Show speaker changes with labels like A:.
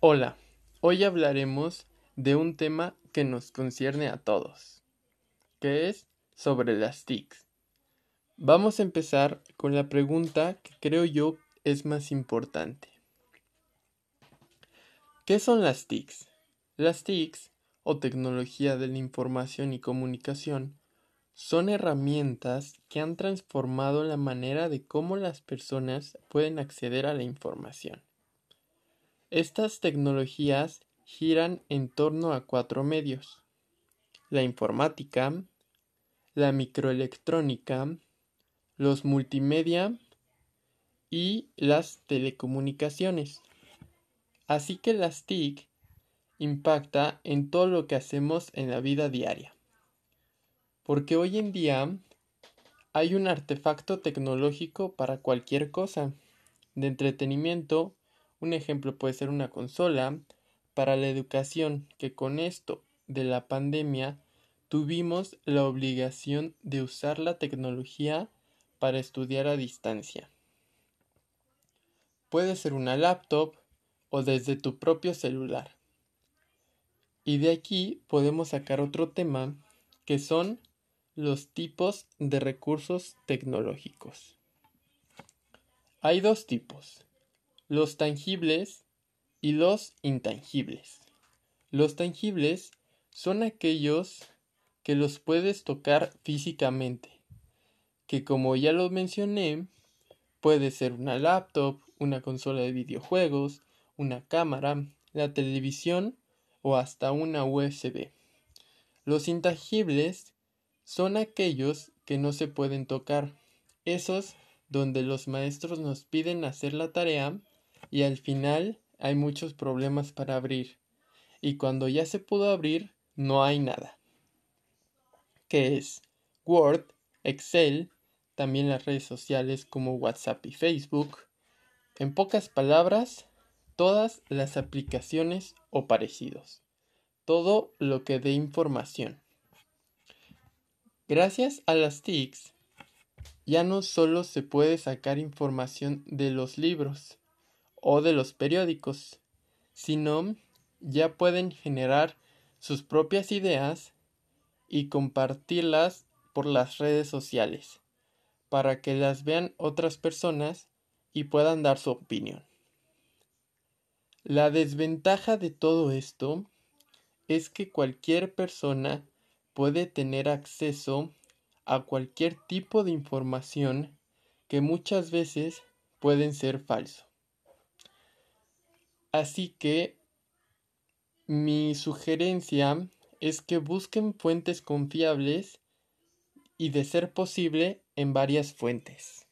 A: Hola, hoy hablaremos de un tema que nos concierne a todos, que es sobre las TICs. Vamos a empezar con la pregunta que creo yo es más importante. ¿Qué son las TICs? Las TICs, o tecnología de la información y comunicación, son herramientas que han transformado la manera de cómo las personas pueden acceder a la información. Estas tecnologías giran en torno a cuatro medios. La informática, la microelectrónica, los multimedia y las telecomunicaciones. Así que las TIC impacta en todo lo que hacemos en la vida diaria. Porque hoy en día hay un artefacto tecnológico para cualquier cosa, de entretenimiento un ejemplo puede ser una consola para la educación, que con esto de la pandemia tuvimos la obligación de usar la tecnología para estudiar a distancia. Puede ser una laptop o desde tu propio celular. Y de aquí podemos sacar otro tema que son los tipos de recursos tecnológicos. Hay dos tipos, los tangibles y los intangibles. Los tangibles son aquellos que los puedes tocar físicamente, que como ya lo mencioné, puede ser una laptop, una consola de videojuegos, una cámara, la televisión o hasta una USB. Los intangibles son aquellos que no se pueden tocar, esos donde los maestros nos piden hacer la tarea y al final hay muchos problemas para abrir. Y cuando ya se pudo abrir, no hay nada. ¿Qué es? Word, Excel, también las redes sociales como WhatsApp y Facebook. En pocas palabras, todas las aplicaciones o parecidos. Todo lo que dé información. Gracias a las TICs, ya no solo se puede sacar información de los libros, o de los periódicos, sino ya pueden generar sus propias ideas y compartirlas por las redes sociales para que las vean otras personas y puedan dar su opinión. La desventaja de todo esto es que cualquier persona puede tener acceso a cualquier tipo de información que muchas veces pueden ser falso. Así que mi sugerencia es que busquen fuentes confiables y de ser posible en varias fuentes.